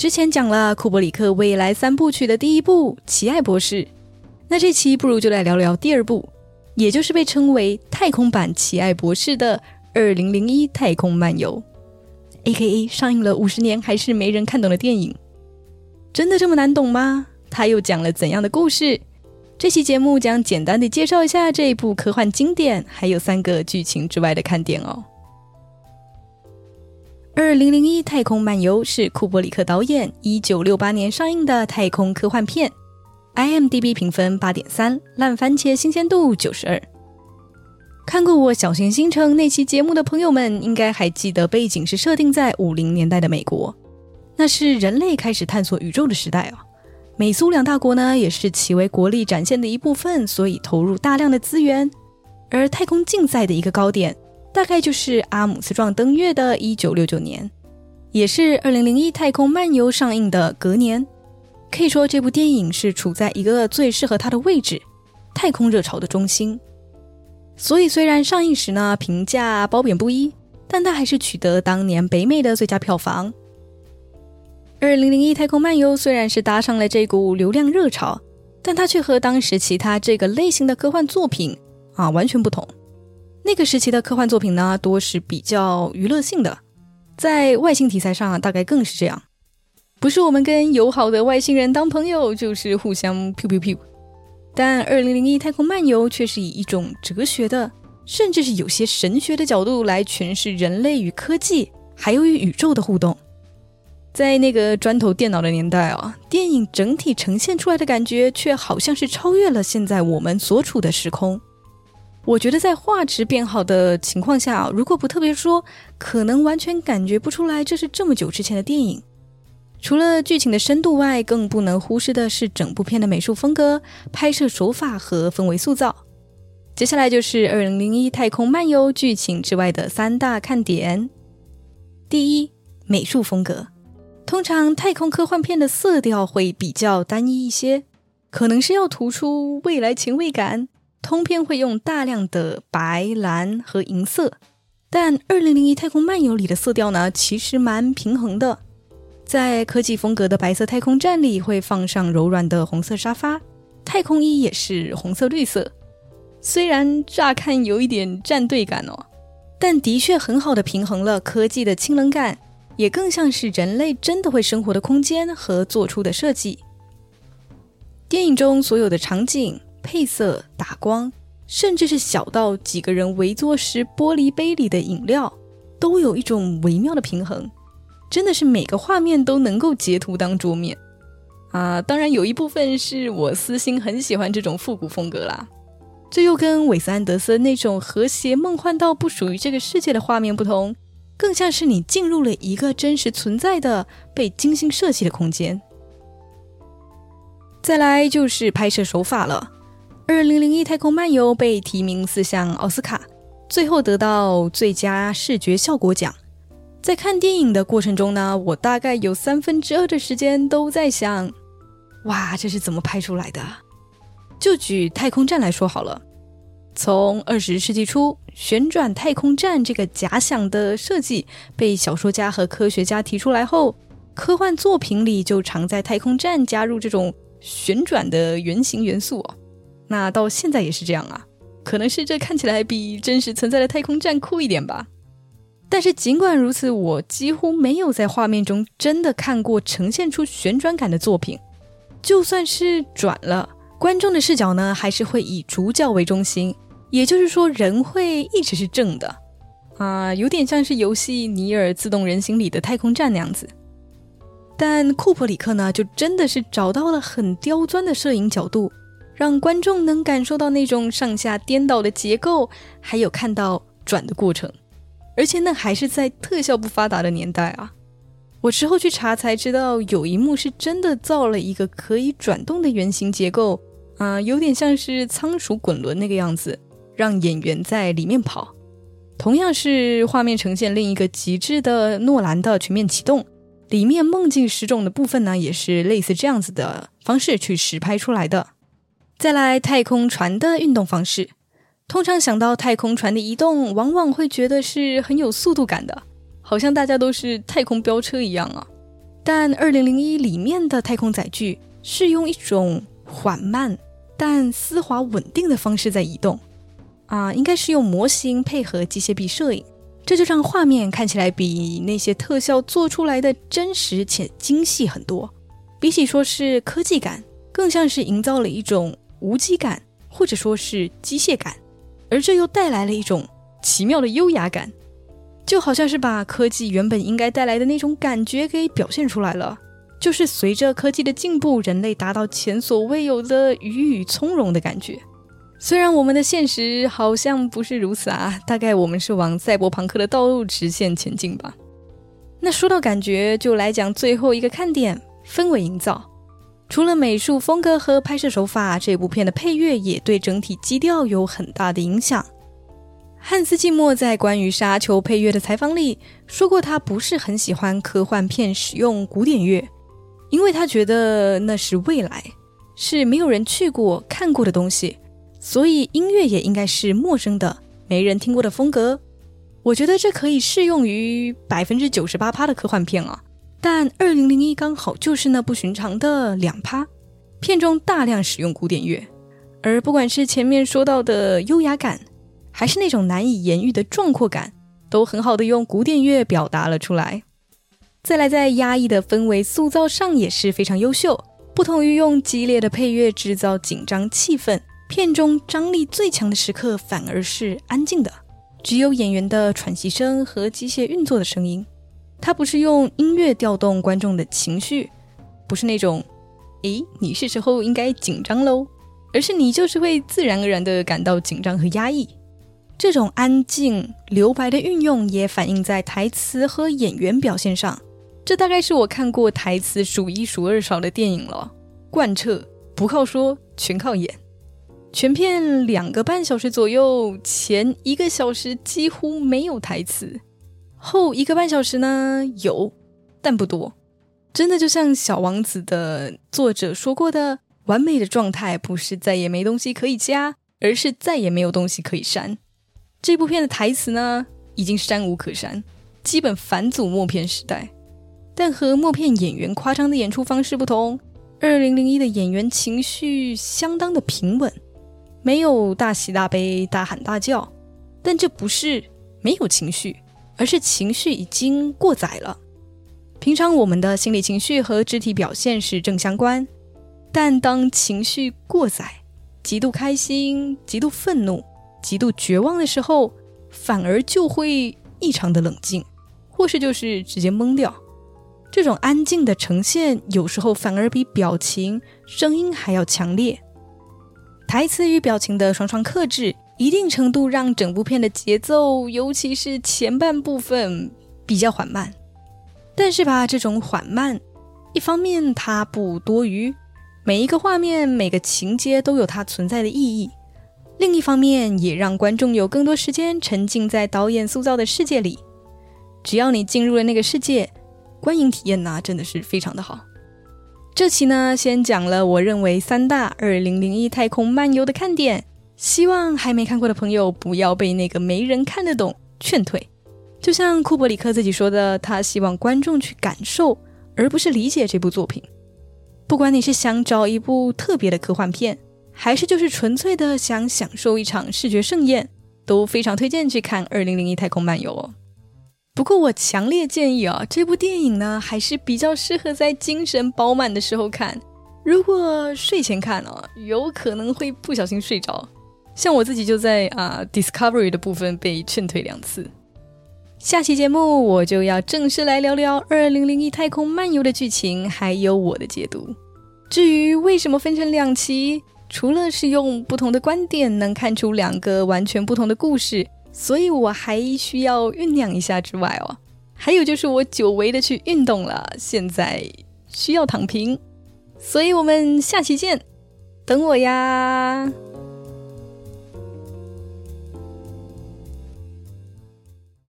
之前讲了库伯里克未来三部曲的第一部《奇爱博士》，那这期不如就来聊聊第二部，也就是被称为太空版《奇爱博士》的《二零零一太空漫游》，A.K.A. 上映了五十年还是没人看懂的电影。真的这么难懂吗？他又讲了怎样的故事？这期节目将简单的介绍一下这一部科幻经典，还有三个剧情之外的看点哦。二零零一太空漫游是库伯里克导演一九六八年上映的太空科幻片，IMDB 评分八点三，烂番茄新鲜度九十二。看过我小行星城那期节目的朋友们，应该还记得背景是设定在五零年代的美国。那是人类开始探索宇宙的时代啊，美苏两大国呢也是其为国力展现的一部分，所以投入大量的资源。而太空竞赛的一个高点，大概就是阿姆斯壮登月的一九六九年，也是二零零一太空漫游上映的隔年。可以说这部电影是处在一个最适合它的位置——太空热潮的中心。所以虽然上映时呢评价褒贬不一，但它还是取得当年北美的最佳票房。二零零一太空漫游虽然是搭上了这股流量热潮，但它却和当时其他这个类型的科幻作品啊完全不同。那个时期的科幻作品呢，多是比较娱乐性的，在外星题材上啊大概更是这样，不是我们跟友好的外星人当朋友，就是互相 pew pew pew。但二零零一太空漫游却是以一种哲学的，甚至是有些神学的角度来诠释人类与科技，还有与宇宙的互动。在那个砖头电脑的年代啊，电影整体呈现出来的感觉却好像是超越了现在我们所处的时空。我觉得在画质变好的情况下，如果不特别说，可能完全感觉不出来这是这么久之前的电影。除了剧情的深度外，更不能忽视的是整部片的美术风格、拍摄手法和氛围塑造。接下来就是《二零零一太空漫游》剧情之外的三大看点。第一，美术风格。通常太空科幻片的色调会比较单一一些，可能是要突出未来前卫感，通篇会用大量的白、蓝和银色。但《二零零一太空漫游》里的色调呢，其实蛮平衡的。在科技风格的白色太空站里，会放上柔软的红色沙发，太空衣也是红色绿色。虽然乍看有一点战队感哦，但的确很好的平衡了科技的清冷感。也更像是人类真的会生活的空间和做出的设计。电影中所有的场景、配色、打光，甚至是小到几个人围坐时玻璃杯里的饮料，都有一种微妙的平衡，真的是每个画面都能够截图当桌面啊！当然，有一部分是我私心很喜欢这种复古风格啦。这又跟韦斯安德森那种和谐梦幻到不属于这个世界的画面不同。更像是你进入了一个真实存在的、被精心设计的空间。再来就是拍摄手法了，《二零零一太空漫游》被提名四项奥斯卡，最后得到最佳视觉效果奖。在看电影的过程中呢，我大概有三分之二的时间都在想：哇，这是怎么拍出来的？就举太空站来说好了。从二十世纪初，旋转太空站这个假想的设计被小说家和科学家提出来后，科幻作品里就常在太空站加入这种旋转的圆形元素哦。那到现在也是这样啊，可能是这看起来比真实存在的太空站酷一点吧。但是尽管如此，我几乎没有在画面中真的看过呈现出旋转感的作品。就算是转了。观众的视角呢，还是会以主角为中心，也就是说，人会一直是正的，啊，有点像是游戏《尼尔：自动人形》里的太空站那样子。但库珀里克呢，就真的是找到了很刁钻的摄影角度，让观众能感受到那种上下颠倒的结构，还有看到转的过程，而且那还是在特效不发达的年代啊。我之后去查才知道，有一幕是真的造了一个可以转动的圆形结构。啊，有点像是仓鼠滚轮那个样子，让演员在里面跑。同样是画面呈现另一个极致的诺兰的全面启动，里面梦境失重的部分呢，也是类似这样子的方式去实拍出来的。再来，太空船的运动方式，通常想到太空船的移动，往往会觉得是很有速度感的，好像大家都是太空飙车一样啊。但二零零一里面的太空载具是用一种缓慢但丝滑稳定的方式在移动，啊，应该是用模型配合机械臂摄影，这就让画面看起来比那些特效做出来的真实且精细很多。比起说是科技感，更像是营造了一种无机感，或者说是机械感，而这又带来了一种奇妙的优雅感。就好像是把科技原本应该带来的那种感觉给表现出来了，就是随着科技的进步，人类达到前所未有的愉悦从容的感觉。虽然我们的现实好像不是如此啊，大概我们是往赛博朋克的道路直线前进吧。那说到感觉，就来讲最后一个看点——氛围营造。除了美术风格和拍摄手法，这部片的配乐也对整体基调有很大的影响。汉斯季默在关于《沙丘》配乐的采访里说过，他不是很喜欢科幻片使用古典乐，因为他觉得那是未来，是没有人去过、看过的东西，所以音乐也应该是陌生的、没人听过的风格。我觉得这可以适用于百分之九十八趴的科幻片啊，但《二零零一》刚好就是那不寻常的两趴，片中大量使用古典乐，而不管是前面说到的优雅感。还是那种难以言喻的壮阔感，都很好的用古典乐表达了出来。再来，在压抑的氛围塑造上也是非常优秀。不同于用激烈的配乐制造紧张气氛，片中张力最强的时刻反而是安静的，只有演员的喘息声和机械运作的声音。它不是用音乐调动观众的情绪，不是那种“诶，你是时候应该紧张喽”，而是你就是会自然而然的感到紧张和压抑。这种安静留白的运用也反映在台词和演员表现上，这大概是我看过台词数一数二少的电影了。贯彻不靠说，全靠演。全片两个半小时左右，前一个小时几乎没有台词，后一个半小时呢有，但不多。真的就像《小王子》的作者说过的，完美的状态不是再也没东西可以加，而是再也没有东西可以删。这部片的台词呢，已经删无可删，基本返祖默片时代。但和默片演员夸张的演出方式不同，二零零一的演员情绪相当的平稳，没有大喜大悲、大喊大叫。但这不是没有情绪，而是情绪已经过载了。平常我们的心理情绪和肢体表现是正相关，但当情绪过载，极度开心、极度愤怒。极度绝望的时候，反而就会异常的冷静，或是就是直接懵掉。这种安静的呈现，有时候反而比表情、声音还要强烈。台词与表情的双双克制，一定程度让整部片的节奏，尤其是前半部分比较缓慢。但是吧，这种缓慢，一方面它不多余，每一个画面、每个情节都有它存在的意义。另一方面，也让观众有更多时间沉浸在导演塑造的世界里。只要你进入了那个世界，观影体验呢，真的是非常的好。这期呢，先讲了我认为三大二零零一太空漫游的看点，希望还没看过的朋友不要被那个没人看得懂劝退。就像库伯里克自己说的，他希望观众去感受，而不是理解这部作品。不管你是想找一部特别的科幻片。还是就是纯粹的想享受一场视觉盛宴，都非常推荐去看《二零零一太空漫游》哦。不过我强烈建议啊，这部电影呢还是比较适合在精神饱满的时候看。如果睡前看哦，有可能会不小心睡着。像我自己就在啊 Discovery 的部分被劝退两次。下期节目我就要正式来聊聊《二零零一太空漫游》的剧情，还有我的解读。至于为什么分成两期？除了是用不同的观点能看出两个完全不同的故事，所以我还需要酝酿一下之外哦，还有就是我久违的去运动了，现在需要躺平，所以我们下期见，等我呀。